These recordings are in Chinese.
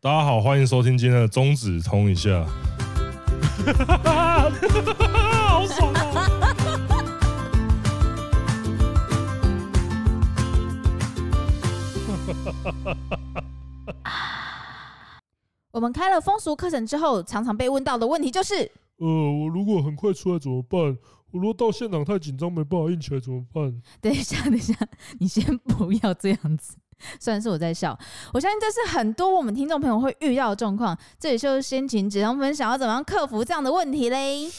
大家好，欢迎收听今天的中指通一下。好爽啊！我们开了风俗课程之后，常常被问到的问题就是：呃，我如果很快出来怎么办？我如果到现场太紧张，没办法硬起来怎么办？等一下，等一下，你先不要这样子。虽然是我在笑，我相信这是很多我们听众朋友会遇到的状况。这里就是先请指通分享要怎么样克服这样的问题嘞。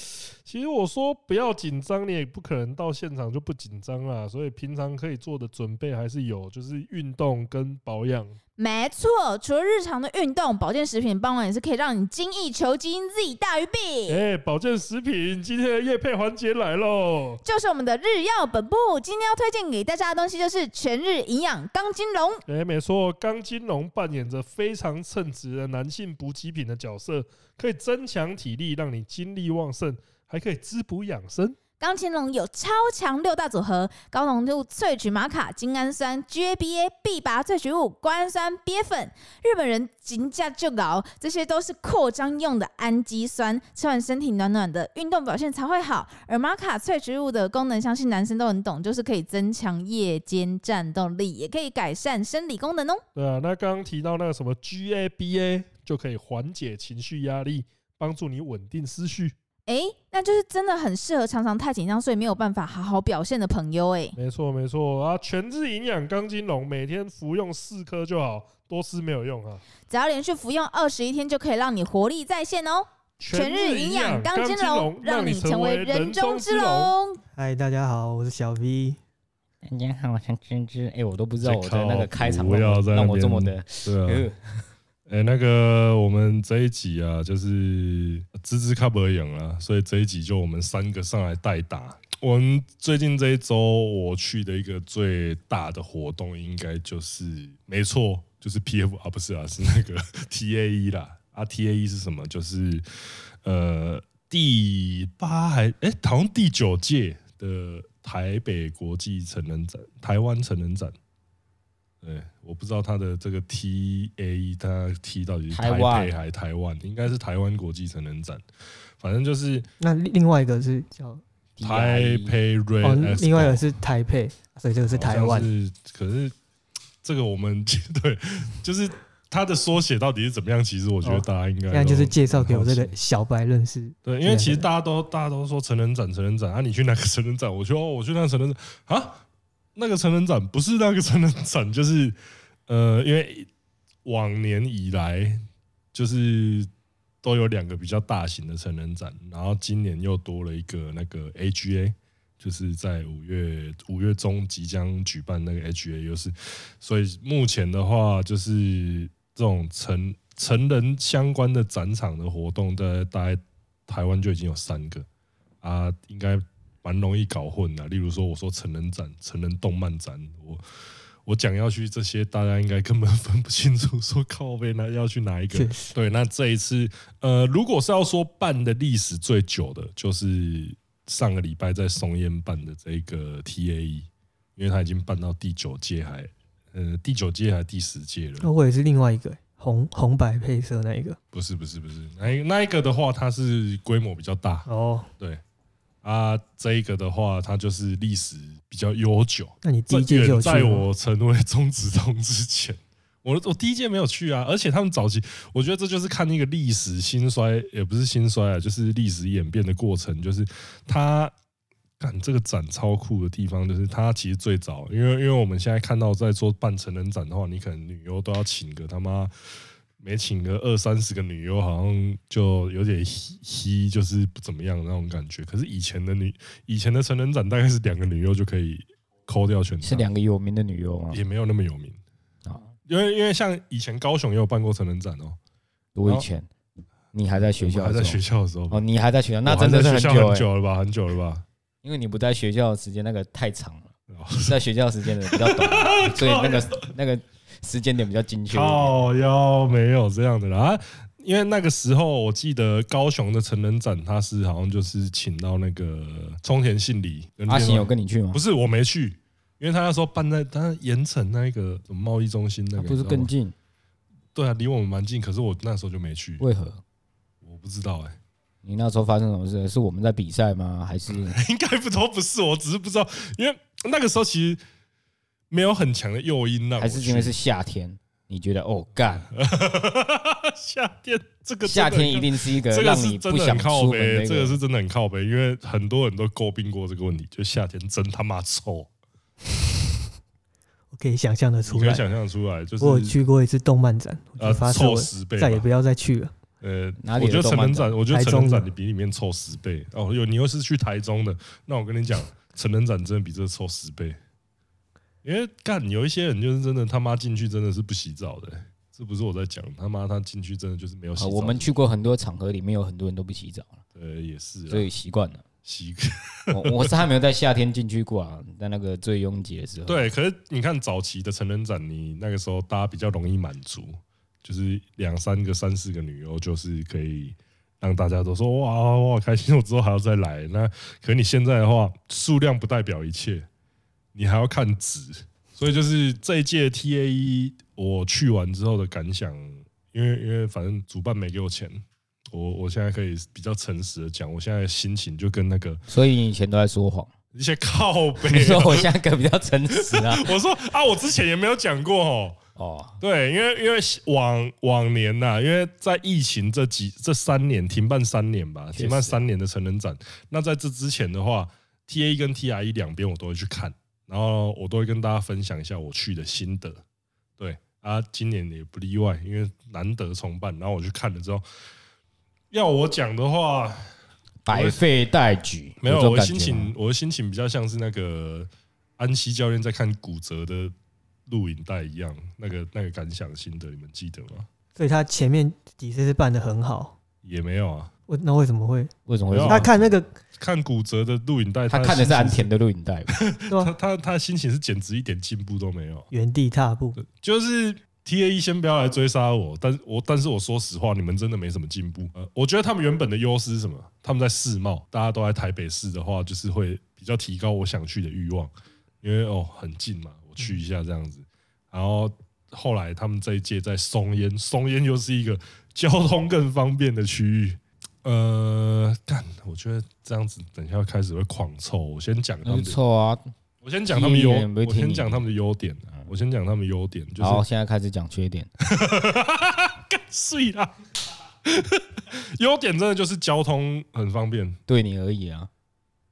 其实我说不要紧张，你也不可能到现场就不紧张啦。所以平常可以做的准备还是有，就是运动跟保养。没错，除了日常的运动，保健食品当然也是可以让你精益求精，Z 大于 B。哎，保健食品今天的夜配环节来喽，就是我们的日曜本部，今天要推荐给大家的东西就是全日营养钢筋龙。哎，没错，钢筋龙扮演着非常称职的男性补给品的角色，可以增强体力，让你精力旺盛，还可以滋补养生。钢琴龙有超强六大组合：高浓度萃取玛卡、精氨酸、GABA、必拔萃取物、胱氨酸、鳖粉。日本人金价就高，这些都是扩张用的氨基酸，吃完身体暖暖的，运动表现才会好。而玛卡萃取物的功能，相信男生都很懂，就是可以增强夜间战斗力，也可以改善生理功能哦。对啊，那刚刚提到那个什么 GABA，就可以缓解情绪压力，帮助你稳定思绪。哎、欸，那就是真的很适合常常太紧张，所以没有办法好好表现的朋友哎。没错没错啊，全日营养钢筋龙，每天服用四颗就好，多吃没有用啊。只要连续服用二十一天，就可以让你活力再现哦。全日营养钢筋龙，让你成为人中之龙。嗨，大家好，我是小 V。大家好，我是芝芝。哎、欸，我都不知道我的那个开场让让我这么的对啊。哎、那个我们这一集啊，就是芝芝卡不赢啊，所以这一集就我们三个上来代打。我们最近这一周我去的一个最大的活动，应该就是没错，就是 PF 啊，不是啊，是那个 TAE 啦。啊，TAE 是什么？就是呃第八还哎、好像第九届的台北国际成人展，台湾成人展。对，我不知道他的这个 T A，他 T 到底是台北还是台湾？应该是台湾国际成人展，反正就是那另外一个是叫台北 Red，哦，另外一个是台北，所以这个是台湾。是，可是这个我们 对，就是它的缩写到底是怎么样？其实我觉得大家应该现在就是介绍给我这个小白认识。对，因为其实大家都大家都说成人展，成人展啊，你去哪个成人展？我说哦，我去那个成人展啊。那个成人展不是那个成人展，就是呃，因为往年以来就是都有两个比较大型的成人展，然后今年又多了一个那个 AGA，就是在五月五月中即将举办那个 AGA，又是所以目前的话，就是这种成成人相关的展场的活动，在大概台湾就已经有三个啊，应该。蛮容易搞混的，例如说，我说成人展、成人动漫展，我我讲要去这些，大家应该根本分不清楚，说靠边那要去哪一个？对，那这一次，呃，如果是要说办的历史最久的，就是上个礼拜在松烟办的这个 TAE，因为它已经办到第九届，还呃第九届还是第十届了？那我也是另外一个红红白配色那一个？不是不是不是，那那一个的话，它是规模比较大哦，对。啊，这一个的话，它就是历史比较悠久。那你第一届就在我成为中职通之前，我 我第一届没有去啊。而且他们早期，我觉得这就是看那个历史兴衰，也不是兴衰啊，就是历史演变的过程。就是他干这个展超酷的地方，就是他其实最早，因为因为我们现在看到在做办成人展的话，你可能女优都要请个他妈。没请个二三十个女优，好像就有点稀，就是不怎么样的那种感觉。可是以前的女，以前的成人展大概是两个女优就可以抠掉全场。是两个有名的女优吗？也没有那么有名啊，因为因为像以前高雄也有办过成人展哦。多以前，你还在学校，还在学校的时候哦，你还在学校，那真的是很久很久了吧？很久了吧？因为你不在学校的时间那个太长了，在学校时间的比较短，所以那个那个。时间点比较精确。靠腰没有这样的啦，因为那个时候我记得高雄的成人展，他是好像就是请到那个冲田信里。阿行有跟你去吗？不是，我没去，因为他那时候办在他盐城那个什么贸易中心那个，不是更近。对啊，离我们蛮近，可是我那时候就没去。为何？我不知道哎、欸。你那时候发生什么事？是我们在比赛吗？还是 应该不都不是？我只是不知道，因为那个时候其实没有很强的诱因。那还是因为是夏天？你觉得哦干？夏天这个夏天一定是一个让你不想靠背。这个是真的很靠背，因为很多人都诟病过这个问题，就夏天真他妈臭。我可以想象的出来，可以想象出来，就是我有去过一次动漫展，呃，臭十倍，再也不要再去了。呃，我觉得成人展，我觉得成人展你比里面臭十倍哦。有你又是去台中的，那我跟你讲，成人展真的比这个臭十倍。因为干有一些人就是真的他妈进去真的是不洗澡的，这不是我在讲，他妈他进去真的就是没有洗澡。我们去过很多场合，里面有很多人都不洗澡。对，也是，所以习惯了。习惯。我是还没有在夏天进去过啊，在那个最拥挤的时候。对，可是你看早期的成人展，你那个时候大家比较容易满足。就是两三个、三四个女优，就是可以让大家都说哇哇开心。我之后还要再来。那可你现在的话，数量不代表一切，你还要看值。所以就是这一届 TAE 我去完之后的感想，因为因为反正主办没给我钱，我我现在可以比较诚实的讲，我现在的心情就跟那个，所以你以前都在说谎，一些靠 北。你说我现在可比较诚实啊？我说啊，我之前也没有讲过哦。哦，对，因为因为往往年呐、啊，因为在疫情这几这三年停办三年吧，停办三年的成人展。那在这之前的话，TAE 跟 TRE 两边我都会去看，然后我都会跟大家分享一下我去的心得。对啊，今年也不例外，因为难得重办，然后我去看了之后，要我讲的话，百废待举。没有，我的心情，我的心情比较像是那个安西教练在看骨折的。录影带一样，那个那个感想心得，你们记得吗？所以他前面几次是办的很好，也没有啊。为那为什么会？为什么会？他看那个看骨折的录影带，他看的是安田的录影带，他他他心情是简直一点进步都没有，原地踏步。就是 TAE 先不要来追杀我，但我但是我说实话，你们真的没什么进步。呃，我觉得他们原本的优势是什么？他们在世贸，大家都在台北市的话，就是会比较提高我想去的欲望，因为哦很近嘛。我去一下这样子，然后后来他们这一届在松烟，松烟又是一个交通更方便的区域。呃，干，我觉得这样子等一下开始会狂臭。我先讲他们的臭啊，我先讲他们优，我先讲他们的优点，我先讲他们优点。就是好，现在开始讲缺点。干碎啦，优点真的就是交通很方便，对你而已啊。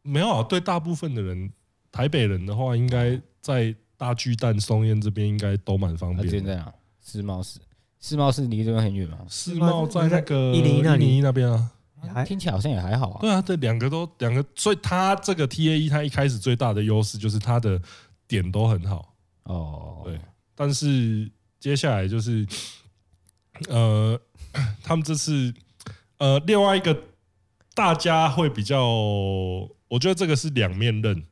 没有啊，对大部分的人，台北人的话，应该在。大巨蛋、松烟这边应该都蛮方便。在哪？世贸市，世贸市离这边很远吗？世贸在那个一零一那边啊，听起来好像也还好啊。对啊，这两个都两个，所以它这个 TAE 它一开始最大的优势就是它的点都很好哦。对，但是接下来就是呃，他们这次呃另外一个大家会比较，我觉得这个是两面刃。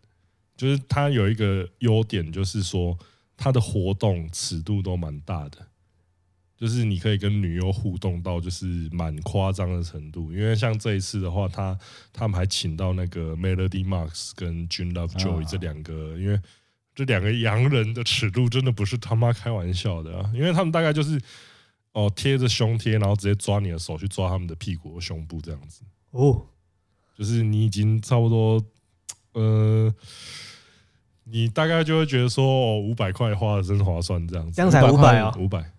就是它有一个优点，就是说它的活动尺度都蛮大的，就是你可以跟女优互动到就是蛮夸张的程度。因为像这一次的话，他他们还请到那个 Melody Marks 跟 June Lovejoy 这两个，因为这两个洋人的尺度真的不是他妈开玩笑的啊！因为他们大概就是哦贴着胸贴，然后直接抓你的手去抓他们的屁股和胸部这样子哦，就是你已经差不多呃。你大概就会觉得说，哦，五百块花的真划算，这样子，这样才五百啊，五百，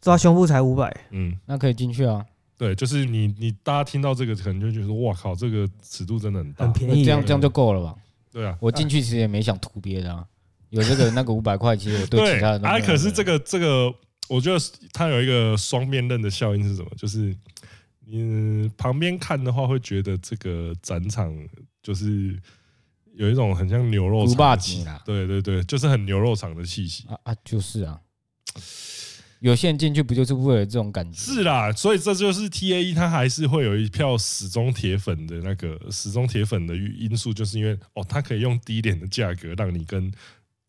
抓胸部才五百，嗯，那可以进去啊。对，就是你你大家听到这个，可能就觉得，哇靠，这个尺度真的很大，很便宜，这样这样就够了吧？对啊，我进去其实也没想图别的啊，有这个那个五百块，其实我对 其他的啊，可是这个这个，我觉得它有一个双面刃的效应是什么？就是你旁边看的话，会觉得这个展场就是。有一种很像牛肉场的气息，对对对，就是很牛肉场的气息啊啊，就是啊，有些人进去不就是为了这种感觉？是啦，所以这就是 TAE，它还是会有一票死忠铁粉的那个死忠铁粉的因素，就是因为哦，它可以用低廉的价格让你跟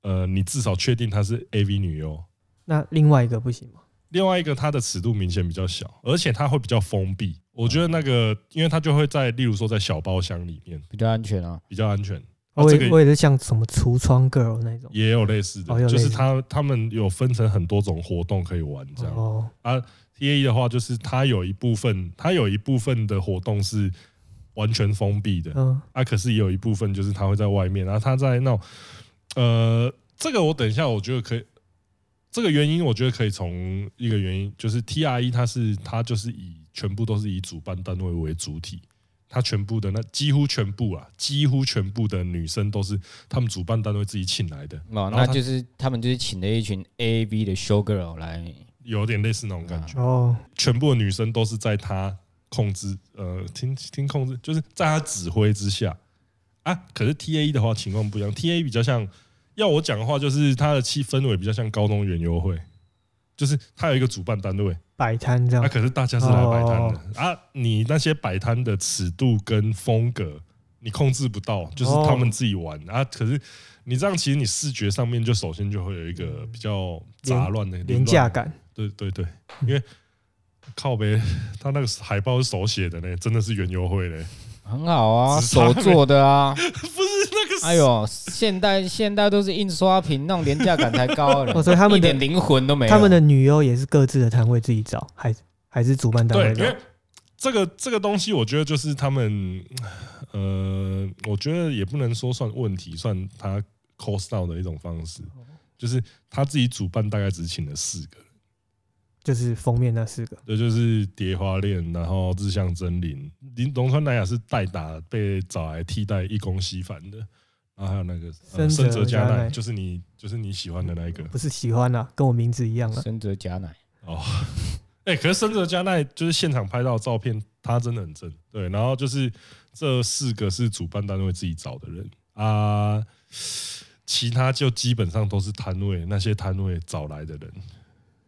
呃，你至少确定它是 AV 女优。那另外一个不行吗？另外一个它的尺度明显比较小，而且它会比较封闭。我觉得那个，因为它就会在，例如说在小包厢里面，比较安全啊，比较安全。我这个也我也是像什么橱窗 girl 那种，也有类似的，就是他他们有分成很多种活动可以玩，这样。哦，啊，T A E 的话，就是它有一部分，它有一部分的活动是完全封闭的，嗯，啊，可是也有一部分就是它会在外面，然后它在那种，呃，这个我等一下我觉得可以，这个原因我觉得可以从一个原因，就是 T R E 它是它就是以全部都是以主办单位为主体。他全部的那几乎全部啊，几乎全部的女生都是他们主办单位自己请来的。哦，那就是他们就是请了一群 A A V 的 show girl 来，有点类似那种感觉。哦，全部的女生都是在他控制，呃，听听控制，就是在他指挥之下啊。可是 T A E 的话情况不一样，T A E 比较像，要我讲的话，就是它的气氛围比较像高中园游会，就是它有一个主办单位。摆摊这样，啊，可是大家是来摆摊的。啊，你那些摆摊的尺度跟风格，你控制不到，就是他们自己玩。啊。可是你这样，其实你视觉上面就首先就会有一个比较杂乱的廉价感。对对对，因为靠呗，他那个海报是手写的呢，真的是园游会嘞，很好啊，手做的啊，哎呦，现代现代都是印刷品，那种廉价感才高了。哦，所以他们一点灵魂都没有。他们的女优也是各自的摊位自己找，还还是主办单位？对，因为这个这个东西，我觉得就是他们，呃，我觉得也不能说算问题，算他 cost down 的一种方式，就是他自己主办大概只请了四个人。就是封面那四个，对，就是蝶花恋，然后日向真綾，林龙川南雅是代打被找来替代一宫西凡的，然后还有那个森泽佳奈，就是你就是你喜欢的那一个，不是喜欢啊，跟我名字一样啊，森泽佳奈。哦，哎、欸，可是森泽佳奈就是现场拍到的照片，他真的很正，对，然后就是这四个是主办单位自己找的人。啊，其他就基本上都是摊位那些摊位找来的人。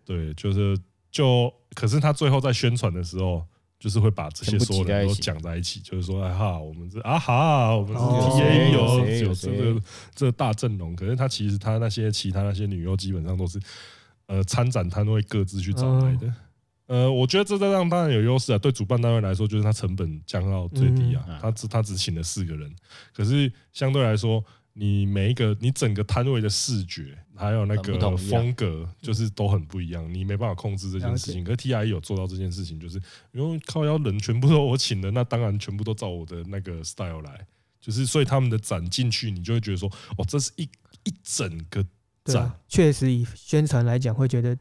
对，就是就，可是他最后在宣传的时候，就是会把这些所有人都讲在一起，就是说，哎哈，我们这啊哈，我们是 T A 有有这个这个大阵容，可是他其实他那些其他那些女优基本上都是呃参展摊位各自去找来的，呃，我觉得这这样当然有优势啊，对主办单位来说，就是他成本降到最低啊，他只他只请了四个人，可是相对来说。你每一个，你整个摊位的视觉，还有那个风格，就是都很不一样。你没办法控制这件事情。可是 T I 有做到这件事情，就是因为靠腰人全部都我请的，那当然全部都照我的那个 style 来。就是所以他们的展进去，你就会觉得说，哦，这是一一整个展。确实以宣传来讲，会觉得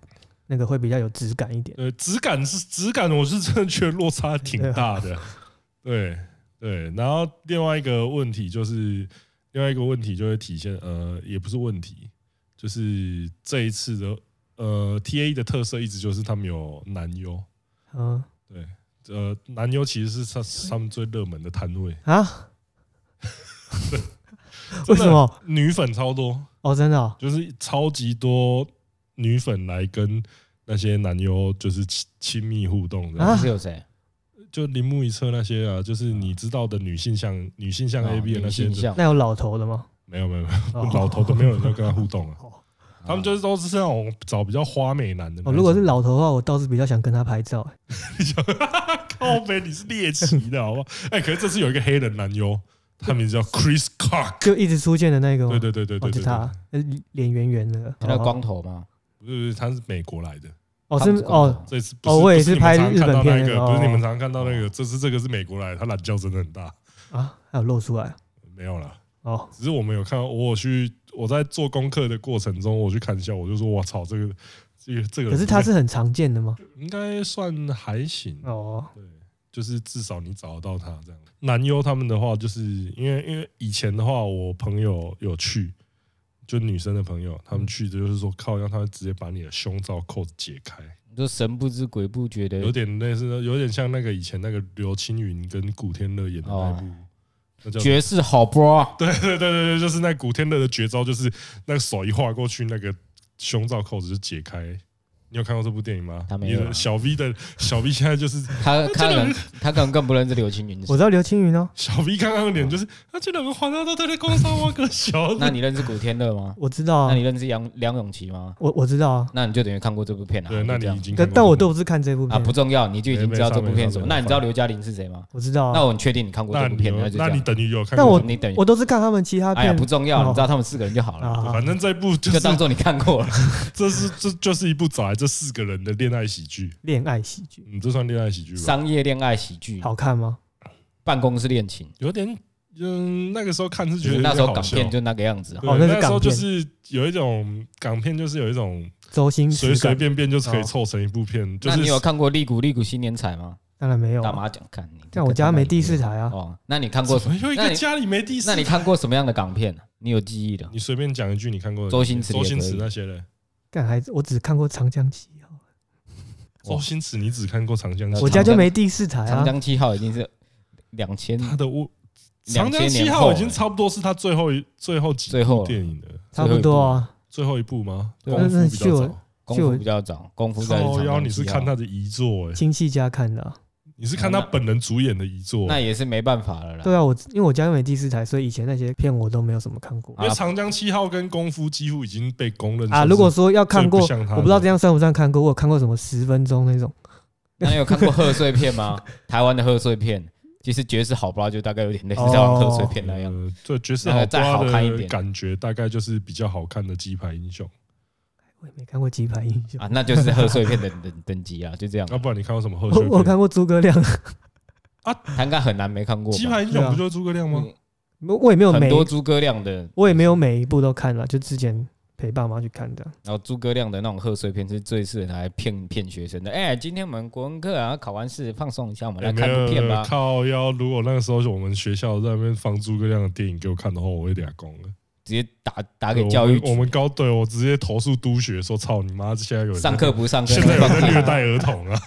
那个会比较有质感一点。呃，质感是质感，我是真的觉得落差挺大的。对对，然后另外一个问题就是。另外一个问题就会体现，呃，也不是问题，就是这一次的呃 T A E 的特色一直就是他们有男优，嗯，对，呃，男优其实是他他们最热门的摊位。啊，为什么？女粉超多。哦，真的，哦，就是超级多女粉来跟那些男优就是亲亲密互动的，是有谁？就铃木一彻那些啊，就是你知道的女性向女性向 A B 的那些，那有老头的吗？没有没有没有，老头都没有人要跟他互动啊。他们就是都是那种找比较花美男的。哦，如果是老头的话，我倒是比较想跟他拍照。靠北，你是猎奇的好不好？哎，可是这次有一个黑人男优，他名字叫 Chris Clark，就一直出现的那个。对对对对对，是他，脸圆圆的，他光头吗？不是不是，他是美国来的。哦，是哦，这次哦，我也是拍日本片那个，不是你们常常看到那个，这次这个是美国来的，他懒觉真的很大啊，还有露出来？没有了哦，只是我们有看到，我去我在做功课的过程中，我去看一下，我就说我操，这个这个这个，可是它是很常见的吗？应该算还行哦，对，就是至少你找得到他这样。男优他们的话，就是因为因为以前的话，我朋友有去。就女生的朋友，他们去的就是说靠，让他们直接把你的胸罩扣子解开，就神不知鬼不觉的，有点类似，有点像那个以前那个刘青云跟古天乐演的那部，那叫绝世好 bro，。对对对对对，就是那古天乐的绝招，就是那个手一划过去，那个胸罩扣子就解开，你有看过这部电影吗？他没有。小 V 的小 V 现在就是他，他可能他可能更不认识刘青云。我知道刘青云哦。小 V 刚刚的脸就是，他这两个环绕都在工商挖个小。那你认识古天乐吗？我知道。那你认识杨梁咏琪吗？我我知道啊。那你就等于看过这部片了。对，那你已经。但但我都不是看这部片啊，不重要，你就已经知道这部片什么。那你知道刘嘉玲是谁吗？我知道。那我很确定你看过这部片，那你等于有看过。但我你等于我都是看他们其他片。哎呀，不重要，你知道他们四个人就好了。反正这部就当做你看过了。这是这就是一部找来这四个人的恋爱喜剧。恋爱喜剧，你这算恋爱喜剧吧？商业恋爱喜剧，好看吗？办公室恋情，有点，嗯，那个时候看是觉得那时候港片就那个样子。哦，那时候就是有一种港片，就是有一种周星随随便便就可以凑成一部片。就那你有看过《利古利古新年彩》吗？当然没有，干嘛讲看？但我家没第四台啊。哦，那你看过什么？有一个家里没第四。那你看过什么样的港片？你有记忆的？你随便讲一句，你看过周星驰、周星驰那些人。干孩子，我只看过《长江七号》。周星驰，你只看过《长江七号》？我家就没第四台啊。长江七号已经是两千，他的我长江七号已经差不多是他最后一最后几部电影了，差不多啊。最后一部吗？功夫比较早，功夫比较早，功夫在。靠腰，你是看他的遗作？亲戚家看的。你是看他本人主演的遗作？那也是没办法了啦。对啊，我因为我家又没第四台，所以以前那些片我都没有什么看过。因为长江七号跟功夫几乎已经被公认啊。如果说要看过，我不知道这样算不算看过。我有看过什么十分钟那种。那你有看过贺岁片吗？台湾的贺岁片，其实绝世好爸就大概有点类似这样贺岁片那样。对，绝世好爸的感觉大概就是比较好看的鸡排英雄。我也没看过鸡排英雄啊，那就是贺岁片的等 等级啊，就这样。要不然你看过什么贺岁片？我看过诸葛亮啊，他应该很难没看过。鸡排英雄不就是诸葛亮吗？我也没有很多诸葛亮的，我也没有每一部都看了，就之前。陪爸妈去看的，然后诸葛亮的那种贺岁片是最适合拿来骗骗学生的。哎，今天我们国文课啊，考完试放松一下，我们来看部片吧。靠腰，如果那个时候我们学校在那边放诸葛亮的电影给我看的话，我会俩攻了，直接打打给教育我。我们高对我直接投诉督学说：“操你妈！现在有上课不上课，现在有在虐待儿童啊！”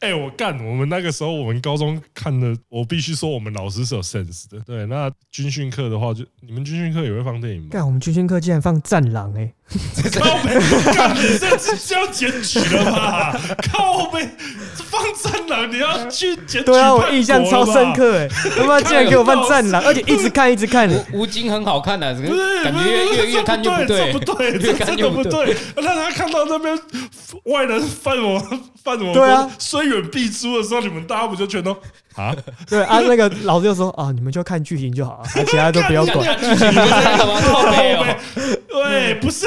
哎、欸，我干！我们那个时候，我们高中看的，我必须说，我们老师是有 sense 的。对，那军训课的话，就你们军训课也会放电影吗？干，我们军训课竟然放《战狼》哎！靠背，干，你这是要检举了吧？靠北，放《战狼》，你要去检举？对啊，我印象超深刻哎！他妈竟然给我放《战狼》，而且一直看一直看。吴京很好看的，感觉越越越看越不对，不对，越看越不对。那他看到那边外人犯我 犯我，对啊，虽远必诛的时候，你们大家不就全都啊？对啊，那个老师就说啊，你们就看剧情就好啊，其他都不要管。对，不是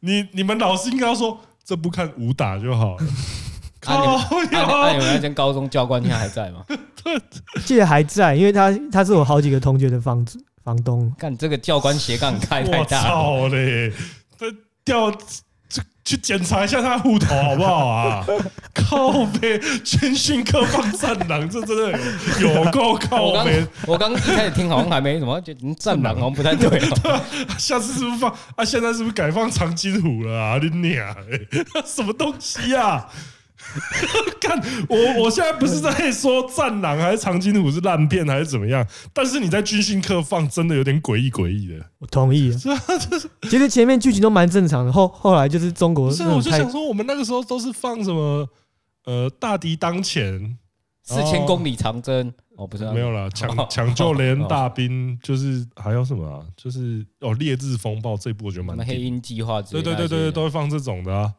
你你们老师应该要说，这不看武打就好了。靠，那你们那间高中教官现在还在吗？记得还在，因为他他是我好几个同学的房子房东。看这个教官斜杠开太大了，操嘞！他掉。去检查一下他的户头好不好啊？靠北，军训课放战狼，这真的有够靠北。我刚一开始听好像还没什么，就战狼好像不太对。下次是不是放啊？现在是不是改放长津湖了啊？你娘，什么东西啊？看我，我现在不是在说《战狼》还是《长津湖》是烂片还是怎么样？但是你在军训课放，真的有点诡异诡异的。我同意。是啊，其实前面剧情都蛮正常的，后后来就是中国。是，我就想说，我们那个时候都是放什么？呃，大敌当前，四千公里长征。哦，不是，没有了，抢抢救雷恩大兵，就是还有什么啊？就是哦，烈日风暴这部我觉得蛮。黑鹰计划，对对对对，都会放这种的啊。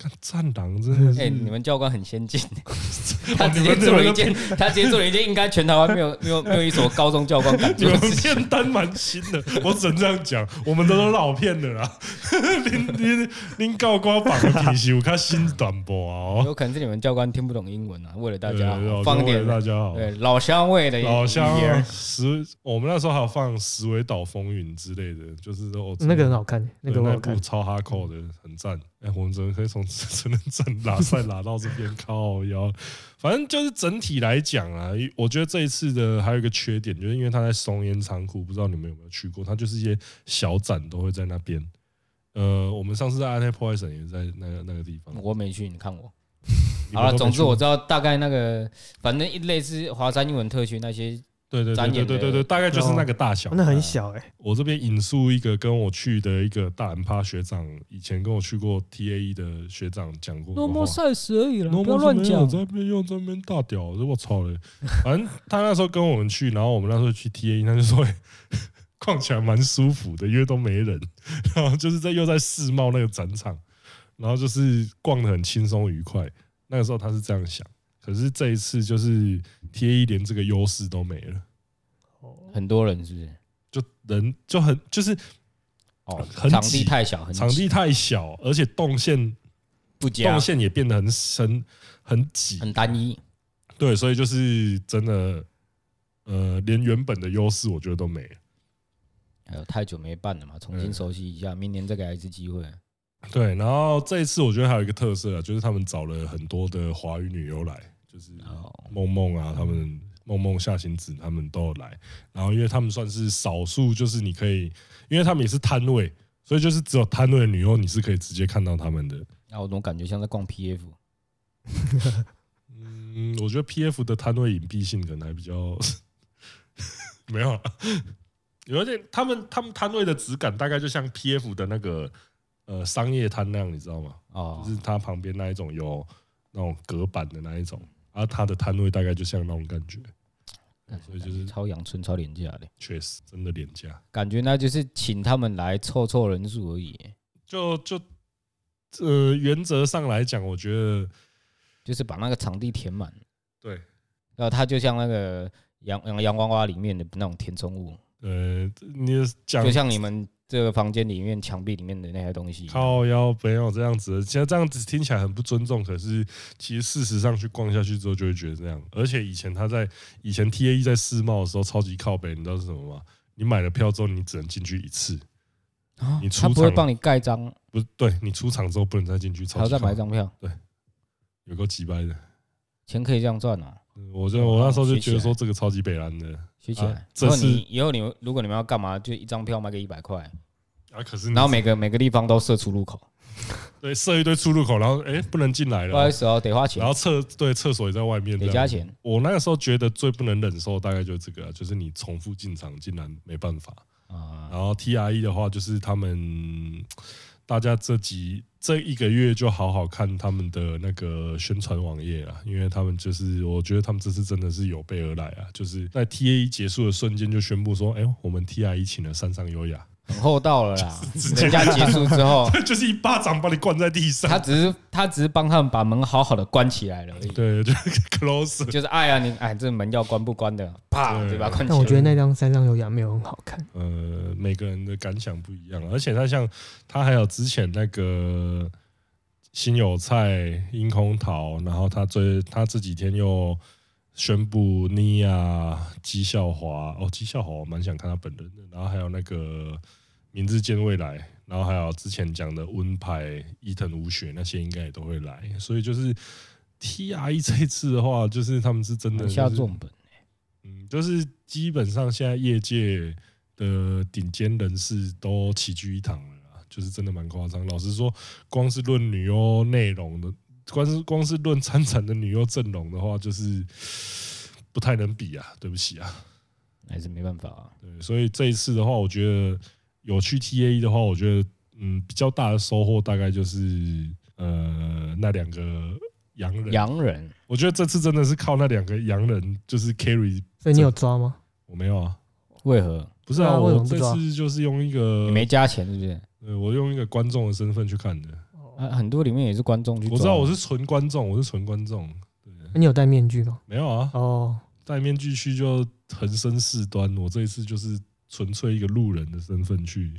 看战狼真的是，哎，你们教官很先进，他直接做了一件，他直接做了一件，应该全台湾没有没有没有一所高中教官敢做的事情。片单蛮新的，我只能这样讲，我们都是老片的啦。您您您教官绑的品系，我看新短波啊。有可能是你们教官听不懂英文啊，为了大家放点大家好，对老乡味的老乡十，我们那时候还有放《十尾岛风云》之类的，就是哦那个很好看，那个很好看超哈扣的，很赞。哎，我们怎么可以从成人战拉赛拉到这边靠腰？反正就是整体来讲啊，我觉得这一次的还有一个缺点，就是因为他在松烟仓库，不知道你们有没有去过？它就是一些小展都会在那边。呃，我们上次在 Aniplex 也是在那个那个地方。我没去，你看我。好了，总之我知道大概那个，反正一类似华山英文特区那些对对对对对对，大概就是那个大小哦。那很小哎。我这边引述一个跟我去的一个大人趴学长，以前跟我去过 TAE 的学长讲过的话。normal size 而已了不要乱讲。在那边用这边大屌，我操嘞！反正他那时候跟我们去，然后我们那时候去 TAE，他就说逛起来蛮舒服的，因为都没人，然后就是在又在世贸那个展场，然后就是逛的很轻松愉快。那个时候他是这样想。可是这一次就是 TAE 连这个优势都没了，很多人是不是？就人就很就是哦，很场地太小，很场地太小，而且动线不佳，动线也变得很深很挤，很单一。对，所以就是真的，呃，连原本的优势我觉得都没了。还有太久没办了嘛，重新熟悉一下，明年再给他一次机会。对，然后这一次我觉得还有一个特色啊，就是他们找了很多的华语女优来，就是梦梦啊，他们梦梦夏晴子他们都有来。然后因为他们算是少数，就是你可以，因为他们也是摊位，所以就是只有摊位的女优你是可以直接看到他们的。那我总感觉像在逛 PF。嗯，我觉得 PF 的摊位隐蔽性可能还比较 没有，有点他们他们摊位的质感大概就像 PF 的那个。呃，商业摊那样，你知道吗？哦，就是它旁边那一种有那种隔板的那一种，而它的摊位大概就像那种感觉，所以就是超阳春、超廉价的，确实真的廉价。感觉那就是请他们来凑凑人数而已。就就呃，原则上来讲，我觉得就是把那个场地填满。对，然后它就像那个洋洋洋娃娃里面的那种填充物。呃，你讲就像你们。这个房间里面墙壁里面的那些东西，靠腰没有这样子。其实这样子听起来很不尊重，可是其实事实上去逛下去之后就会觉得这样。而且以前他在以前 TAE 在世贸的时候超级靠北，你知道是什么吗？你买了票之后你只能进去一次，你出不会帮你盖章，不是？对，你出场之后不能再进去，还要再买一张票。对，有够几百的钱可以这样赚啊！我就我那时候就觉得说这个超级北蓝的。学起来。这是以后你们如果你们要干嘛，就一张票卖个一百块啊！可是然后每个每个地方都设出入口，对，设一堆出入口，然后哎不能进来了，不好意思哦，得花钱。然后厕对厕所也在外面，得加钱。我那个时候觉得最不能忍受大概就是这个，就是你重复进场竟然没办法啊。然后 TRE 的话，就是他们大家这几这一个月就好好看他们的那个宣传网页啊，因为他们就是我觉得他们这次真的是有备而来啊，就是在 T A 结束的瞬间就宣布说，哎，我们 TRE 请了山上优雅。很厚道了啦！人家结束之后，就是一巴掌把你灌在地上。他只是他只是帮他们把门好好的关起来了而已。对，就 close，就是哎呀，你哎，这门要关不关的？啪，对吧？但我觉得那张三上悠亚没有很好看。呃，每个人的感想不一样，而且他像他还有之前那个新有菜樱空桃，然后他最他这几天又宣布妮亚姬孝华哦，姬孝华我蛮想看他本人的，然后还有那个。明日见未来，然后还有之前讲的温派、伊藤武雪那些应该也都会来，所以就是 TRE 这一次的话，就是他们是真的下重本，嗯，就是基本上现在业界的顶尖人士都齐聚一堂了，就是真的蛮夸张。老实说，光是论女优内容的，光是光是论参展的女优阵容的话，就是不太能比啊，对不起啊，还是没办法啊。对，所以这一次的话，我觉得。有去 TAE 的话，我觉得嗯，比较大的收获大概就是呃那两个洋人。洋人，我觉得这次真的是靠那两个洋人就是 carry。所以你有抓吗？我没有啊。为何？不是啊，我这次就是用一个你没加钱，是不是？呃，我用一个观众的身份去看的。啊，很多里面也是观众去。我知道我是纯观众，我是纯观众。对。你有戴面具吗？没有啊。哦。戴面具去就横生事端。我这一次就是。纯粹一个路人的身份去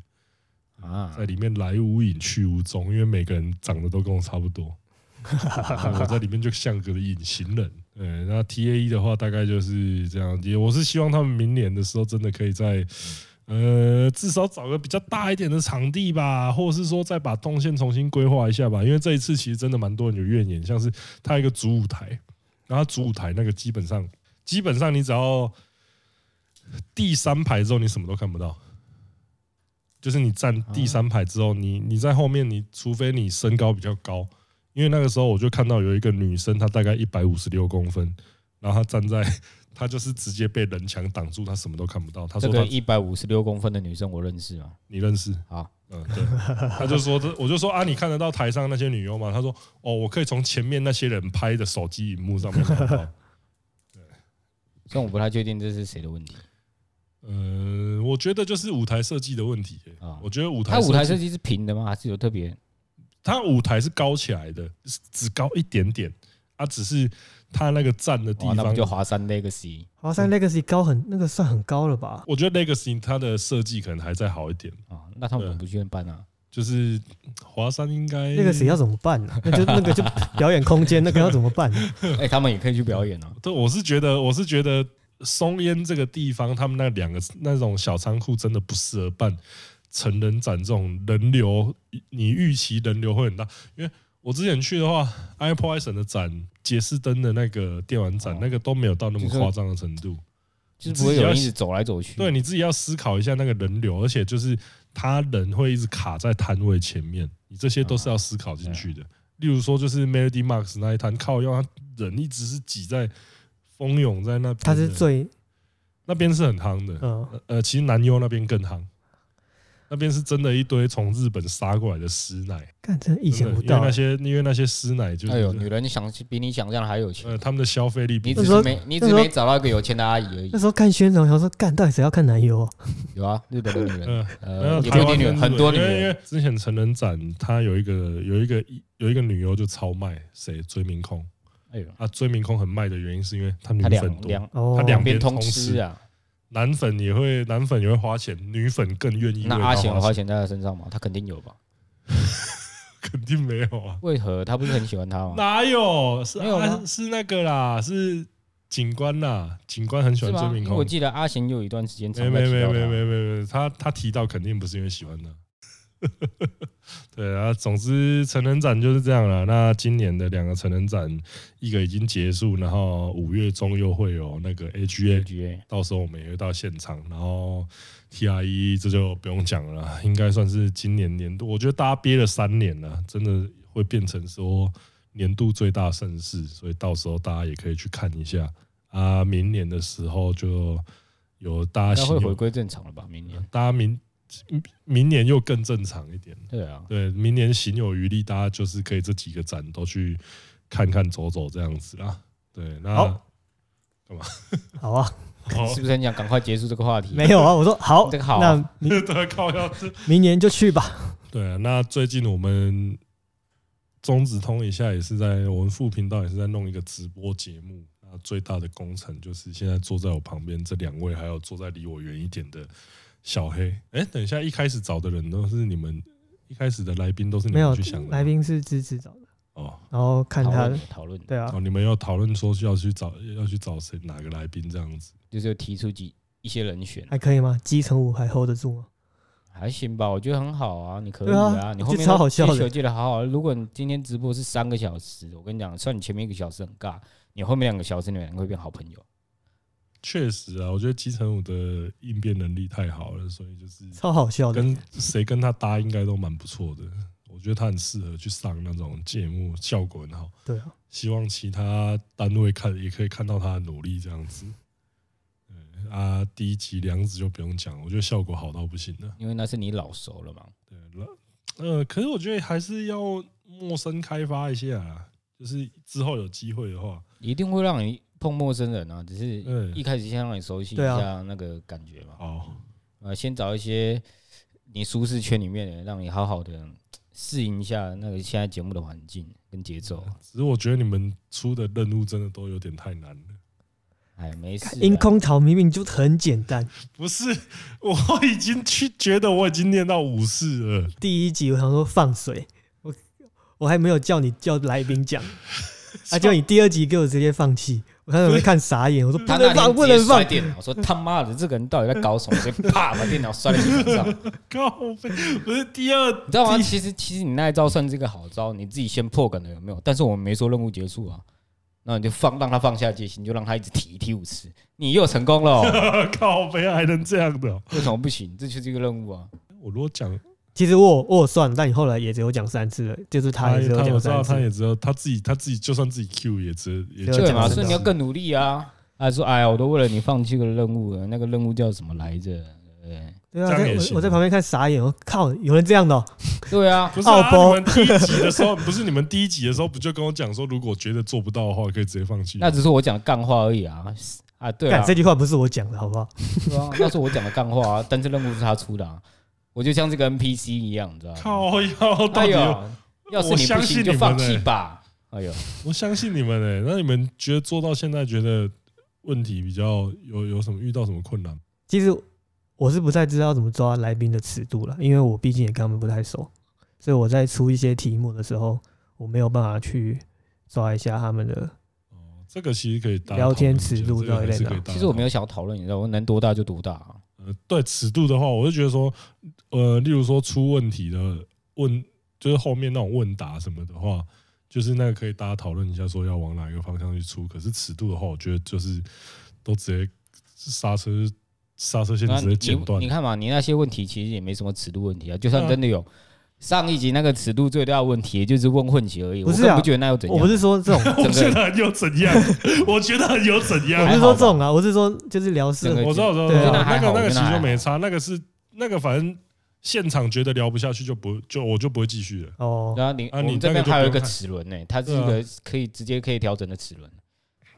啊，在里面来无影去无踪，因为每个人长得都跟我差不多，我在里面就像个隐形人。对，那 TAE 的话大概就是这样。也我是希望他们明年的时候真的可以在呃至少找个比较大一点的场地吧，或者是说再把动线重新规划一下吧。因为这一次其实真的蛮多人有怨言，像是他一个主舞台，然后主舞台那个基本上基本上你只要。第三排之后，你什么都看不到。就是你站第三排之后，你你在后面，你除非你身高比较高，因为那个时候我就看到有一个女生，她大概一百五十六公分，然后她站在 她就是直接被人墙挡住，她什么都看不到。她说这个一百五十六公分的女生我认识吗？你认识？啊，嗯，对。她就说这，我就说啊，你看得到台上那些女优吗？她说哦，我可以从前面那些人拍的手机荧幕上面看到。对，但我不太确定这是谁的问题。呃，我觉得就是舞台设计的问题。啊，我觉得舞台，它舞台设计是平的吗？还是有特别？它舞台是高起来的，只高一点点。它只是它那个站的地方，那不就华山 Legacy？华山 Legacy 高很，那个算很高了吧？我觉得 Legacy 它的设计可能还再好一点啊。那他们怎么不去办啊？就是华山应该 Legacy 要怎么办呢？那就那个就表演空间，那个要怎么办？哎，他们也可以去表演啊。对，我是觉得，我是觉得松烟这个地方，他们那两个那种小仓库真的不适合办成人展这种人流，你预期人流会很大，因为。我之前去的话，iPoison 的展、杰士登的那个电玩展，那个都没有到那么夸张的程度，就是不会有人一直走来走去。对，你自己要思考一下那个人流，而且就是他人会一直卡在摊位前面，你这些都是要思考进去的。例如说，就是 Melody Max 那一摊靠要，他人一直是挤在蜂拥在那边，他是最那边是很夯的。嗯，呃，其实男优那边更夯。那边是真的一堆从日本杀过来的师奶，干真的意想不到。因为那些因为那些师奶就是，哎呦，女人想比你想象的还有钱。呃，他们的消费力比，你只是没你只是没找到一个有钱的阿姨而已。那时候看宣传，想说干到底谁要看男优？有啊，日本的女人，呃，台湾女人很多女人。因为之前成人展，他有一个有一个有一个女优就超卖，谁？追命空。哎呦，啊，追明空很卖的原因是因为他女粉多，他两边通吃啊。男粉也会，男粉也会花钱，女粉更愿意。那阿贤有花钱在他身上吗？他肯定有吧？肯定没有啊！为何他不是很喜欢他吗？哪有？是啊，是那个啦，是警官呐，警官很喜欢追明空。我记得阿贤有一段时间，没没没没没没，他他提到肯定不是因为喜欢他。对啊，总之成人展就是这样了。那今年的两个成人展，一个已经结束，然后五月中又会有那个 AGA，到时候我们也会到现场。然后 TRE 这就不用讲了，应该算是今年年度，我觉得大家憋了三年了，真的会变成说年度最大盛事，所以到时候大家也可以去看一下啊。明年的时候就有大家会回归正常了吧？明年大家明。明年又更正常一点。对啊，对，明年行有余力，大家就是可以这几个展都去看看走走这样子啦。对，那干嘛？好啊，是不是很想赶快结束这个话题？没有啊，我说好，这个好。那 明年就去吧。对啊，那最近我们中子通一下也是在我们副频道也是在弄一个直播节目。那最大的工程就是现在坐在我旁边这两位，还有坐在离我远一点的。小黑，哎、欸，等一下，一开始找的人都是你们，一开始的来宾都是你们去想的。来宾是芝芝找的哦，然后看他讨论，对啊，哦，你们要讨论说需要去找要去找谁哪个来宾这样子，就是提出几一些人选，还可以吗？基层舞还 hold 得住吗？还行吧，我觉得很好啊，你可以啊，啊你后面超好笑的，记得好好。如果你今天直播是三个小时，我跟你讲，算你前面一个小时很尬，你后面两个小时你们两个会变好朋友。确实啊，我觉得金城武的应变能力太好了，所以就是超好笑的。跟谁跟他搭应该都蛮不错的，我觉得他很适合去上那种节目，效果很好。对啊，希望其他单位看也可以看到他的努力这样子。对啊，第一集梁子就不用讲，我觉得效果好到不行了。因为那是你老熟了嘛。对，呃，可是我觉得还是要陌生开发一下，就是之后有机会的话，一定会让你。碰陌生人啊，只是一开始先让你熟悉一下那个感觉嘛。哦，啊，先找一些你舒适圈里面的人，让你好好的适应一下那个现在节目的环境跟节奏。只是我觉得你们出的任务真的都有点太难了。哎，没事。阴空桃明明就很简单。不是，我已经去觉得我已经念到五四了。第一集我想说放水，我我还没有叫你叫来宾讲，啊，叫你第二集给我直接放弃。我看到会看傻眼，我说不能放，不能放电脑。我说他妈的，这个人到底在搞什么？直接啪把电脑摔在地上。靠北，不是第二，你知道吗？其实其实你那一招算是一个好招，你自己先破梗了有没有？但是我们没说任务结束啊，那你就放让他放下戒心，就让他一直提一提五次，你又成功了。靠北还能这样的？为什么不行？这就是一个任务啊！我如果讲。其实我我算，但你后来也只有讲三次了，就是他也只有讲三次。他也知道他自己他自己就算自己 Q 也只也对嘛，所以你要更努力啊！他说：“哎呀，我都为了你放弃个任务了，那个任务叫什么来着？”对。对啊，我我在旁边看傻眼，我靠，有人这样的、喔？对啊，不是啊，你们第一集的时候，不是你们第一集的时候，不就跟我讲说，如果觉得做不到的话，可以直接放弃。那只是我讲的干话而已啊！啊，对啊，这句话不是我讲的，好不好？对啊，那是我讲的干话啊，但是任务是他出的，啊，我就像这个 NPC 一样，你知道吗？靠腰，哎呦，要是你不行就放弃吧。哎呦，我相信你们诶、欸，那你们觉得做到现在，觉得问题比较有有什么遇到什么困难？其实。我是不太知道怎么抓来宾的尺度了，因为我毕竟也跟他们不太熟，所以我在出一些题目的时候，我没有办法去抓一下他们的。哦，这个其实可以聊天尺度到底在哪？其实我没有想要讨论，你知道，我能多大就多大啊。呃，对尺度的话，我就觉得说，呃，例如说出问题的问，就是后面那种问答什么的话，就是那个可以大家讨论一下，说要往哪一个方向去出。可是尺度的话，我觉得就是都直接刹车。刹车线直接剪断。你看嘛，你那些问题其实也没什么尺度问题啊。就算真的有上一集那个尺度最大的问题，就是问混血而已。不是啊，我不觉得那又怎样？我不是说这种，我觉得很有怎样？我觉得很有怎样？我不是说这种啊，我是说就是聊色。我知道，我知道，那个那个其实就没差。那个是那个，反正现场觉得聊不下去，就不就我就不会继续了。哦，然后你啊，你这边还有一个齿轮呢，它是一个可以直接可以调整的齿轮。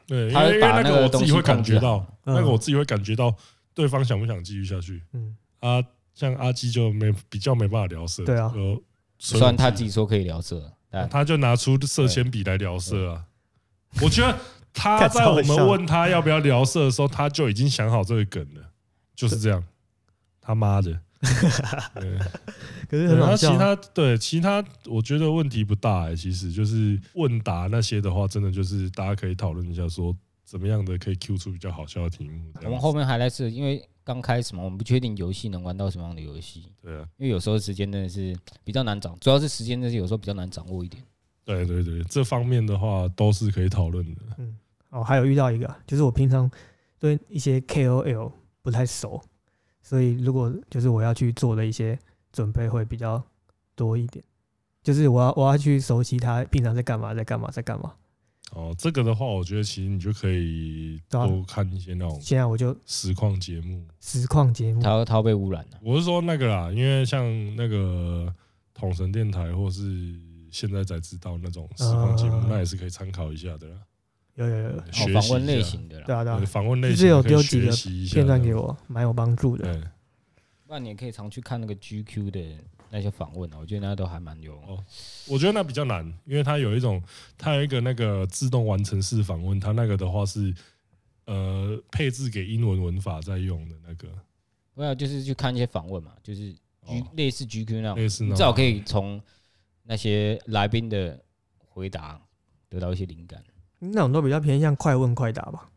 对，因为那个我自己会感觉到，那个我自己会感觉到。对方想不想继续下去？嗯，啊，像阿基就没比较没办法聊色，对啊，虽然他自己说可以聊色，但他就拿出色铅笔来聊色啊。我觉得他 在我们问他要不要聊色的时候，他就已经想好这个梗了，就是这样。他妈的，可是很好笑。其他对其他，我觉得问题不大哎。其实就是问答那些的话，真的就是大家可以讨论一下说。怎么样的可以 Q 出比较好笑的题目？我们后面还来是因为刚开始嘛，我们不确定游戏能玩到什么样的游戏。对啊，因为有时候时间真的是 比较难掌，主要是时间真是有时候比较难掌握一点。对对对，这方面的话都是可以讨论的。嗯，哦，还有遇到一个，就是我平常对一些 KOL 不太熟，所以如果就是我要去做的一些准备会比较多一点，就是我要我要去熟悉他平常在干嘛，在干嘛，在干嘛。哦，这个的话，我觉得其实你就可以多看一些那种。现在我就实况节目，实况节目，它它被污染了。我是说那个啦，因为像那个统神电台，或是现在才知道那种实况节目，那也是可以参考一下的啦。有有有，学访问类型的啦，对啊对啊，访问类型，是有丢几个片段给我，蛮有帮助的。不然你也可以常去看那个 GQ 的。那些访问啊，我觉得那都还蛮有哦。我觉得那比较难，因为它有一种，它有一个那个自动完成式访问，它那个的话是呃配置给英文文法在用的那个。不要就是去看一些访问嘛，就是 G 类似 GQ 那种，类似那种，至少可以从那些来宾的回答得到一些灵感。那种都比较偏向快问快答吧。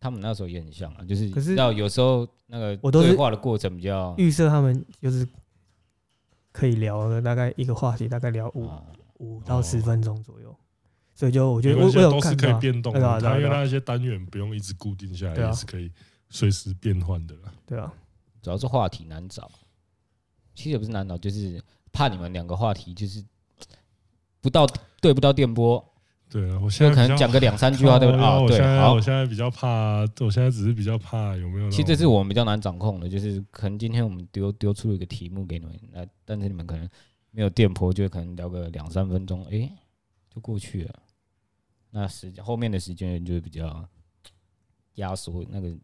他们那时候也很像啊，就是可是到有时候那个对话的过程比较预设他们就是。可以聊的大概一个话题，大概聊五五到十分钟左右，所以就我觉得我我有都是可以变动的，它因为那些单元不用一直固定下来，也是可以随时变换的。对啊，主要是话题难找，其实也不是难找，就是怕你们两个话题就是不到对不到电波。对啊，我现在可能讲个两三句话，对不对？啊，对，好，我现在比较怕，我现在只是比较怕有没有。其实这是我们比较难掌控的，就是可能今天我们丢丢出了一个题目给你们，那但是你们可能没有电波，就可能聊个两三分钟，哎，就过去了。那时间后面的时间就会比较压缩，那个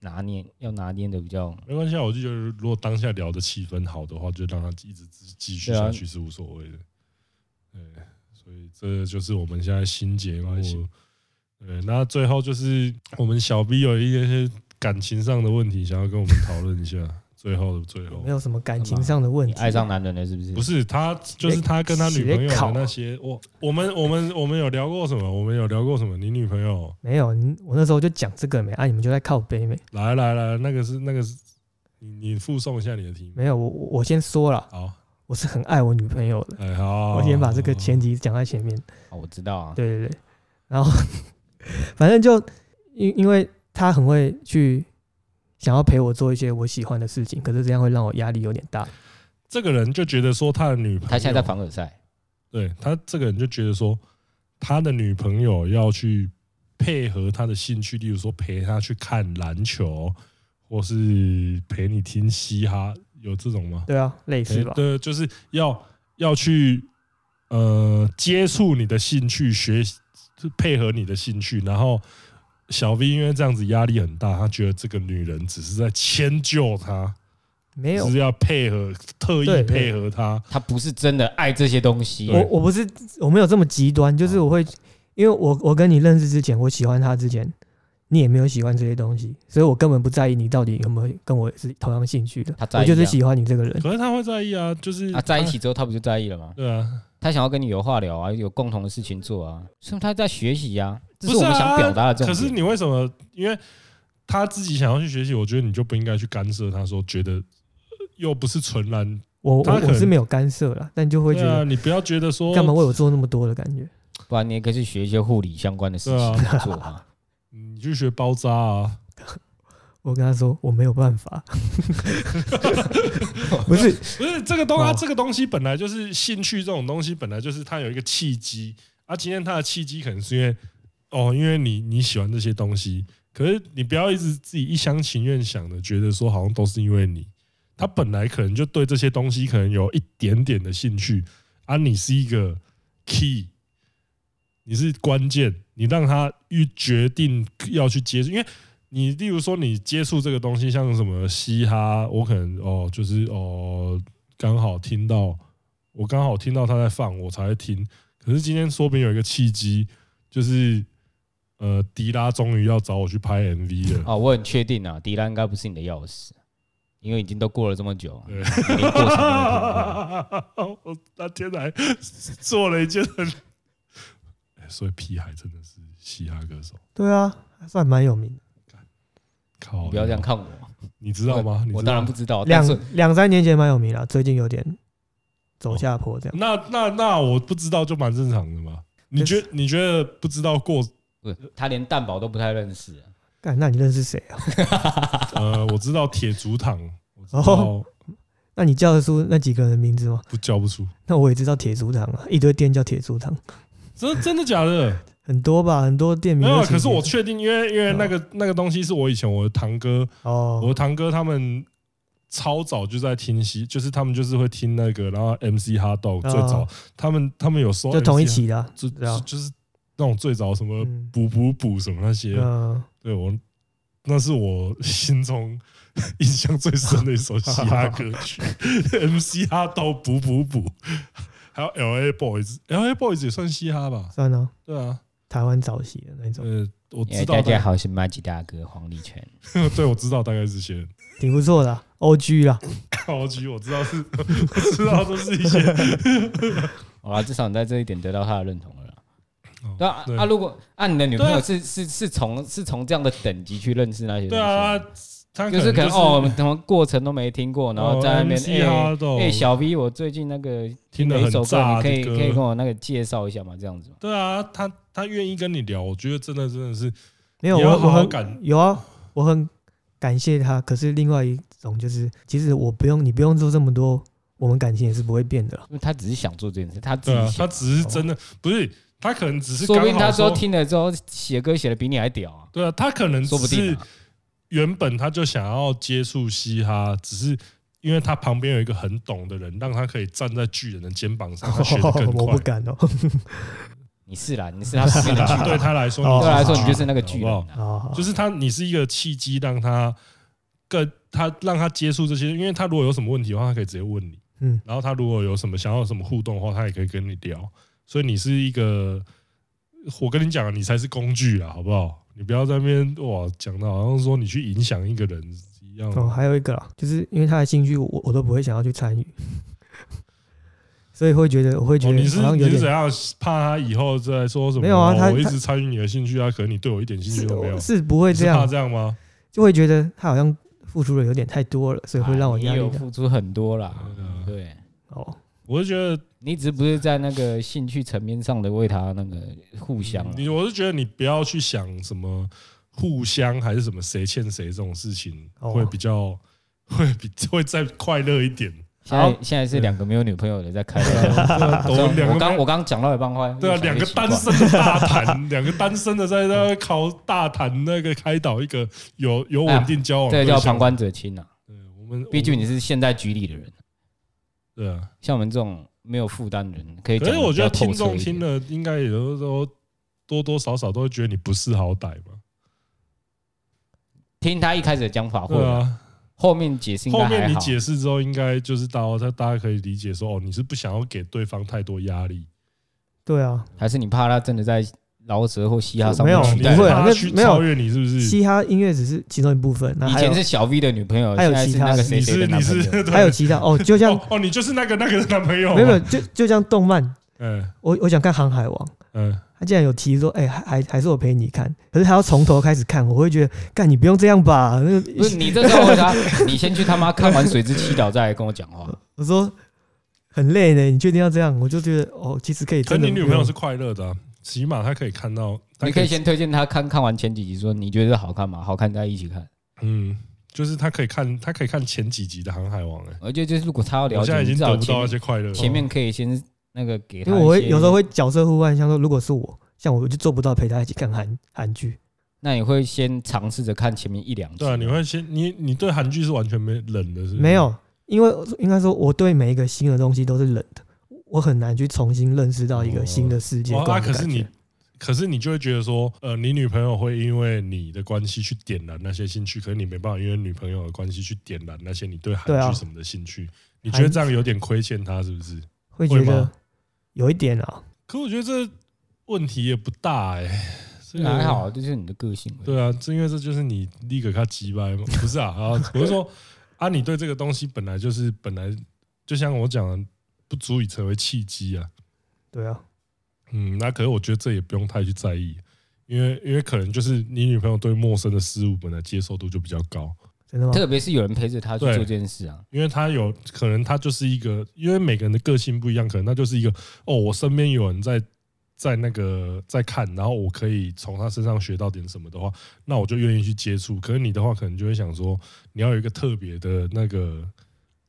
拿捏要拿捏的比较没关系啊。我就觉得，如果当下聊的气氛好的话，就让他一直继续下去是无所谓的。对。所以这就是我们现在新节目。对，那最后就是我们小 B 有一些感情上的问题，想要跟我们讨论一下。最后的最后，没有什么感情上的问题。爱上男人了是不是？不是，他就是他跟他女朋友的那些。我我们我们我们有聊过什么？我们有聊过什么？你女朋友没有？我那时候就讲这个没啊？你们就在靠背没？来来来，那个是那个是，你你附送一下你的题目。没有，我我先说了。好。我是很爱我女朋友的，哎好，我先把这个前提讲在前面。哦，我知道啊。对对对，然后 反正就因因为他很会去想要陪我做一些我喜欢的事情，可是这样会让我压力有点大。这个人就觉得说他的女朋友，他现在在凡尔赛，对他这个人就觉得说他的女朋友要去配合他的兴趣，例如说陪他去看篮球，或是陪你听嘻哈，有这种吗？对啊，类似吧。对，就是要要去呃接触你的兴趣，学配合你的兴趣，然后。小 V 因为这样子压力很大，他觉得这个女人只是在迁就他，没有，只是要配合，特意配合他，他不是真的爱这些东西。我我不是我没有这么极端，就是我会，因为我我跟你认识之前，我喜欢他之前，你也没有喜欢这些东西，所以我根本不在意你到底有没有跟我是同样兴趣的。他在意，我就是喜欢你这个人。可是他会在意啊，就是啊在一起之后，他不就在意了吗？对啊，他想要跟你有话聊啊，有共同的事情做啊，所以他在学习呀。这是我们想表达的这种。可是你为什么？因为他自己想要去学习，我觉得你就不应该去干涉。他说觉得又不是纯然，我我我是没有干涉了，但就会觉得你不要觉得说干嘛为我做那么多的感觉。不然你也可以去学一些护理相关的事情做啊。你去学包扎啊。我跟他说我没有办法。不是不是这个东西，这个东西本来就是兴趣，这种东西本来就是它有一个契机。啊，今天他的契机可能是因为。哦，因为你你喜欢这些东西，可是你不要一直自己一厢情愿想的，觉得说好像都是因为你，他本来可能就对这些东西可能有一点点的兴趣，啊，你是一个 key，你是关键，你让他一决定要去接触，因为你例如说你接触这个东西，像什么嘻哈，我可能哦就是哦刚好听到，我刚好听到他在放，我才会听，可是今天说不定有一个契机，就是。呃，迪拉终于要找我去拍 MV 了。哦，我很确定啊，迪拉应该不是你的钥匙，因为已经都过了这么久。对，我那天还做了一件很，所以屁孩真的是嘻哈歌手。对啊，还算蛮有名的。靠，不要这样看我，你知道吗？我当然不知道。两两三年前蛮有名了，最近有点走下坡这样。那那那我不知道就蛮正常的嘛。你觉你觉得不知道过？不，他连蛋堡都不太认识啊。干，那你认识谁啊？呃，我知道铁竹堂。哦，那你叫得出那几个人的名字吗？不叫不出。那我也知道铁竹堂啊，一堆店叫铁竹堂。真真的假的？很多吧，很多店名。没有，可是我确定，因为因为那个那个东西是我以前我的堂哥哦，我的堂哥他们超早就在听戏，就是他们就是会听那个，然后 MC HotDog 最早，他们他们有说就同一起的，就就是。那种最早什么补补补什么那些，对我那是我心中 印象最深的一首嘻哈歌曲。MC 哈都补补补，还有 LA Boys，LA Boys 也算嘻哈吧？算啊，对啊，台湾早期的那种。呃，我知道。大家好，是麻吉大哥黄立全。对，我知道大概是些，挺不错的。OG 啦，OG 我知道是，我知道都是一些。好啦，至少你在这一点得到他的认同了。对啊，啊，如果按、啊、你的女朋友是是是从是从这样的等级去认识那些对啊，就，就是可能哦，什么过程都没听过，然后在那边哎哎，小 V，我最近那个听了一首歌，你可以可以跟我那个介绍一下吗？这样子。对啊，他他愿意跟你聊，我觉得真的真的是没有，我我很感有啊，我很感谢他。可是另外一种就是，其实我不用你不用做这么多，我们感情也是不会变的。因为他只是想做这件事，他自己、啊、他只是真的不是。他可能只是，说不定他说听了之后写歌写的比你还屌啊！对啊，他可能说不定原本他就想要接触嘻哈，只是因为他旁边有一个很懂的人，让他可以站在巨人的肩膀上，他 学得更快。我不敢哦，你是啦，你是他旁边的巨人，对他来说，对他来说你就是那个巨人，就是他，你是一个契机，让他更他让他接触这些，因为他如果有什么问题的话，他可以直接问你，嗯，然后他如果有什么想要什么互动的话，他也可以跟你聊。所以你是一个，我跟你讲，你才是工具啦，好不好？你不要在那边哇讲的好像说你去影响一个人一样。哦，还有一个啦，就是因为他的兴趣，我我都不会想要去参与，所以会觉得我会觉得、哦、你是你是怎样怕他以后再说什么？没有啊，他我一直参与你的兴趣啊，可能你对我一点兴趣都没有，是，是不会这样怕这样吗？就会觉得他好像付出的有点太多了，所以会让我压力。有付出很多啦，对，哦。我是觉得你只不是在那个兴趣层面上的为他那个互相，你我是觉得你不要去想什么互相还是什么谁欠谁这种事情，会比较 会比会再快乐一点。现在现在是两个没有女朋友的在开。我刚我刚讲到一半话，对啊，两个单身的大谈，两个单身的在那考大谈那个开导一个有有稳定交往，这叫旁观者清啊。对，我们毕竟你是现在局里的人。对啊，像我们这种没有负担的人，可以。可是我觉得听众听了，应该也都说多多少少都会觉得你不识好歹嘛。听他一开始的讲法会啊。后面解释，后面你解释之后，应该就是到他大家可以理解说，哦，你是不想要给对方太多压力，对啊，还是你怕他真的在饶舌或嘻哈上面没有不会啊？那没有超越你是不是？嘻哈音乐只是其中一部分。以前是小 V 的女朋友，还有其他的谁谁的男朋友，还有其他哦，就像 哦，你就是那个那个男朋友，没有，就就像动漫，嗯，我我想看《航海王》，嗯。他竟然有提说，哎，还还还是我陪你看，可是他要从头开始看，我会觉得，干你不用这样吧？那不是你这时候回答，你先去他妈看完《水之七岛》再来跟我讲话。我说很累呢，你确定要这样？我就觉得哦，其实可以。可你女朋友是快乐的，起码他可以看到。你可以先推荐他看看完前几集，说你觉得好看吗？好看，大家一起看。嗯，就是他可以看，他可以看前几集的《航海王》哎。而且就是如果他要了解，我现在已经得不到那些快乐。前面可以先。那个给他，因为我会有时候会角色互换，像说如果是我，像我就做不到陪他一起看韩韩剧。那你会先尝试着看前面一两集？对啊，你会先你你对韩剧是完全没冷的，是不是？没有，因为应该说我对每一个新的东西都是冷的，我很难去重新认识到一个新的世界观。啊，可是你，可是你就会觉得说，呃，你女朋友会因为你的关系去点燃那些兴趣，可是你没办法因为女朋友的关系去点燃那些你对韩剧什么的兴趣。你觉得这样有点亏欠她，是不是？会觉得。有一点啊，可我觉得这问题也不大哎、欸，这还好，这就是你的个性。对啊，正因为这就是你立刻他击败吗，不是啊？啊，我是说啊，你对这个东西本来就是本来就像我讲的，不足以成为契机啊。对啊，嗯，那可是我觉得这也不用太去在意，因为因为可能就是你女朋友对陌生的事物本来接受度就比较高。真的吗特别是有人陪着他去做这件事啊，因为他有可能他就是一个，因为每个人的个性不一样，可能他就是一个哦，我身边有人在在那个在看，然后我可以从他身上学到点什么的话，那我就愿意去接触。可是你的话，可能就会想说，你要有一个特别的那个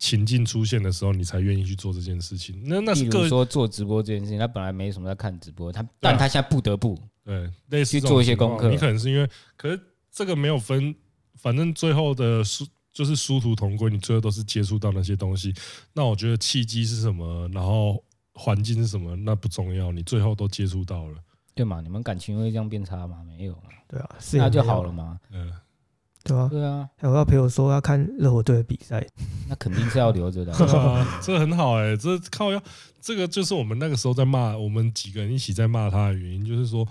情境出现的时候，你才愿意去做这件事情。那那是个说做直播这件事情，他本来没什么在看直播，他但他现在不得不对类似去做一些功课。你可能是因为，可是这个没有分。反正最后的殊就是殊途同归，你最后都是接触到那些东西。那我觉得契机是什么，然后环境是什么，那不重要，你最后都接触到了，对嘛？你们感情会这样变差吗？没有，对啊，那就好了嘛。嗯，对啊，对啊。还有要陪我说要看热火队的比赛，那肯定是要留着的。这很好哎、欸，这靠要这个就是我们那个时候在骂我们几个人一起在骂他的原因，就是说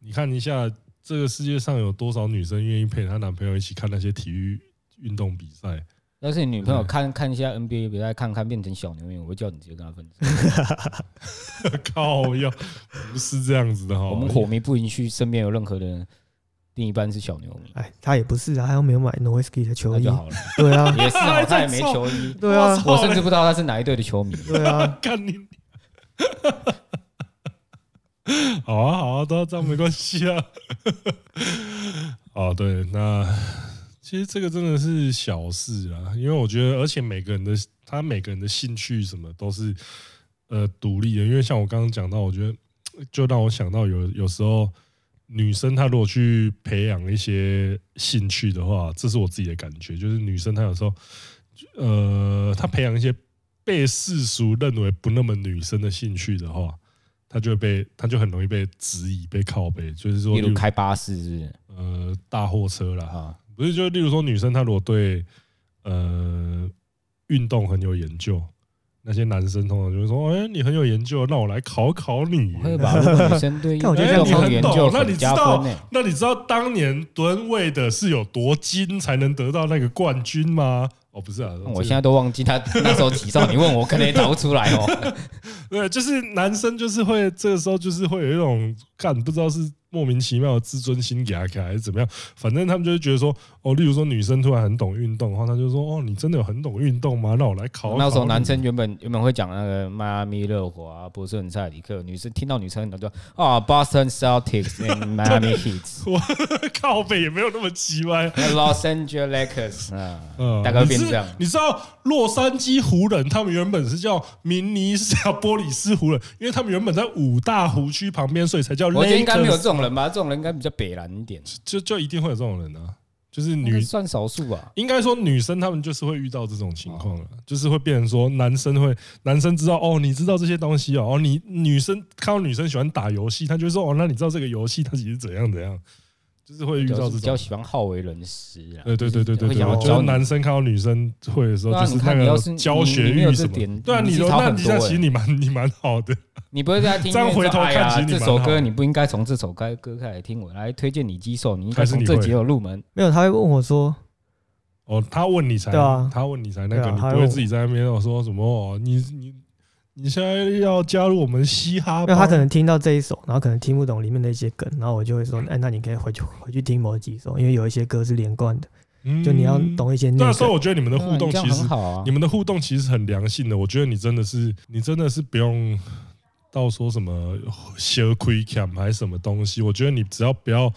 你看一下。这个世界上有多少女生愿意陪她男朋友一起看那些体育运动比赛？要是你女朋友看看一下 NBA 比赛，看看变成小牛牛，我会叫你直接跟她分手。靠，要不是这样子的哈。我们火迷不允许身边有任何的另一半是小牛迷。哎，他也不是啊，他又没有买 Nowitzki 的球衣就好了。对啊，也是啊，他也没球衣。对啊，我甚至不知道他是哪一队的球迷。对啊，看你。好啊，好啊，都这样没关系啊。哦，对，那其实这个真的是小事啊，因为我觉得，而且每个人的他每个人的兴趣什么都是呃独立的。因为像我刚刚讲到，我觉得就让我想到有有时候女生她如果去培养一些兴趣的话，这是我自己的感觉，就是女生她有时候呃她培养一些被世俗认为不那么女生的兴趣的话。她就会被，她就很容易被质疑、被靠背，就是说，例如开巴士是不是？呃，大货车啦，哈，不是，就例如说，女生她如果对呃运动很有研究，那些男生通常就会说，哎，你很有研究，那我来考考你。会吧？女生对运动 很有研究，那你知道，那你知道当年吨位的是有多精才能得到那个冠军吗？哦，不是啊，我现在都忘记他那时候几少，你问我可能也答不出来哦。对，就是男生就是会这个时候就是会有一种干不知道是莫名其妙的自尊心给他开，还是怎么样？反正他们就会觉得说，哦，例如说女生突然很懂运动的话，他就说，哦，你真的有很懂运动吗？让我来考，考。那时候男生原本原本会讲那个迈阿密热火啊，波士顿塞里克，女生听到女生很多就啊，Boston Celtics and Miami Heat，我靠北也没有那么奇怪。Los Angeles Lakers 啊，嗯，大概变这样。你知道洛杉矶湖人，他们原本是叫明尼是叫波里斯湖人，因为他们原本在五大湖区旁边，所以才叫。我觉得应该没有这种人吧，这种人应该比较北蓝一点，就就一定会有这种人啊，就是女算少数吧。应该说女生她们就是会遇到这种情况了，就是会变成说男生会男生知道哦，你知道这些东西哦，哦，你女生看到女生喜欢打游戏，他就会说哦，那你知道这个游戏它其实怎样怎样。就是会遇到这种比较喜欢好为人师啊，对对对对对对，我觉得男生看到女生会的时候，就是那个教学欲什么。对啊，你说那其实你蛮你蛮好的，你不会在听。这样回头看，其实这首歌你不应该从这首歌歌开始听，我来推荐你几首，你应该从这几首入门。没有，他会问我说，哦，他问你才，对啊他问你才那个，你不会自己在那边说什么哦，你你。你现在要加入我们嘻哈？那他可能听到这一首，然后可能听不懂里面的一些梗，然后我就会说：“哎，那你可以回去回去听某几首，因为有一些歌是连贯的，就你要懂一些。”那时候我觉得你们的互动其实好啊，你们的互动其实很良性的。我觉得你真的是，你真的是不用到说什么小亏 cam 还是什么东西。我觉得你只要不要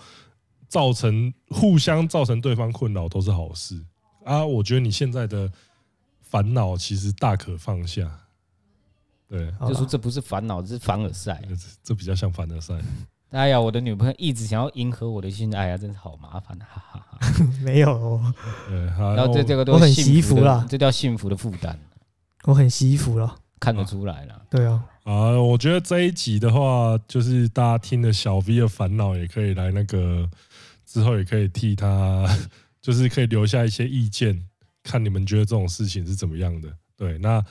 造成互相造成对方困扰，都是好事啊。我觉得你现在的烦恼其实大可放下。对，就说这不是烦恼，这是凡尔赛。这比较像凡尔赛。哎呀，我的女朋友一直想要迎合我的心，哎呀，真是好麻烦，哈哈哈。没有、哦，对，然后这这个都我很惜福了，这叫幸福的负担。我很惜福了，看得出来了。对啊，啊，我觉得这一集的话，就是大家听了小 V 的烦恼，也可以来那个之后也可以替他，就是可以留下一些意见，看你们觉得这种事情是怎么样的。对，那。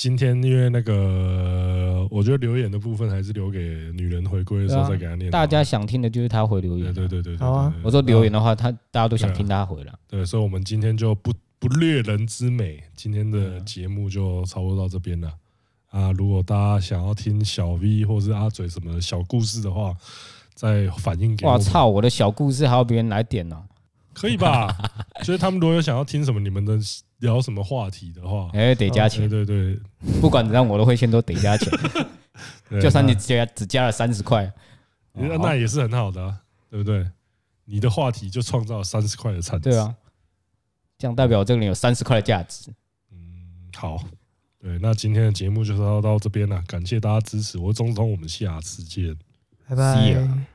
今天因为那个，我觉得留言的部分还是留给女人回归的时候再给她念。大家想听的就是她回留言。对对对对。好啊。我说留言的话，她大家都想听她回了。对，所以，我们今天就不不掠人之美，今天的节目就差不多到这边了。啊，如果大家想要听小 V 或是阿嘴什么小故事的话，再反映给我。我操，我的小故事还要别人来点呢？可以吧？所 以他们如果有想要听什么，你们的。聊什么话题的话，哎，得加钱。对对对，不管怎样，我都会先都得加钱。就算你加只加了三十块，那也是很好的，啊对不对？你的话题就创造了三十块的产值。对啊，这样代表这个人有三十块的价值。嗯，好，对，那今天的节目就是要到这边了，感谢大家支持，我是中东，我们下次见，拜拜。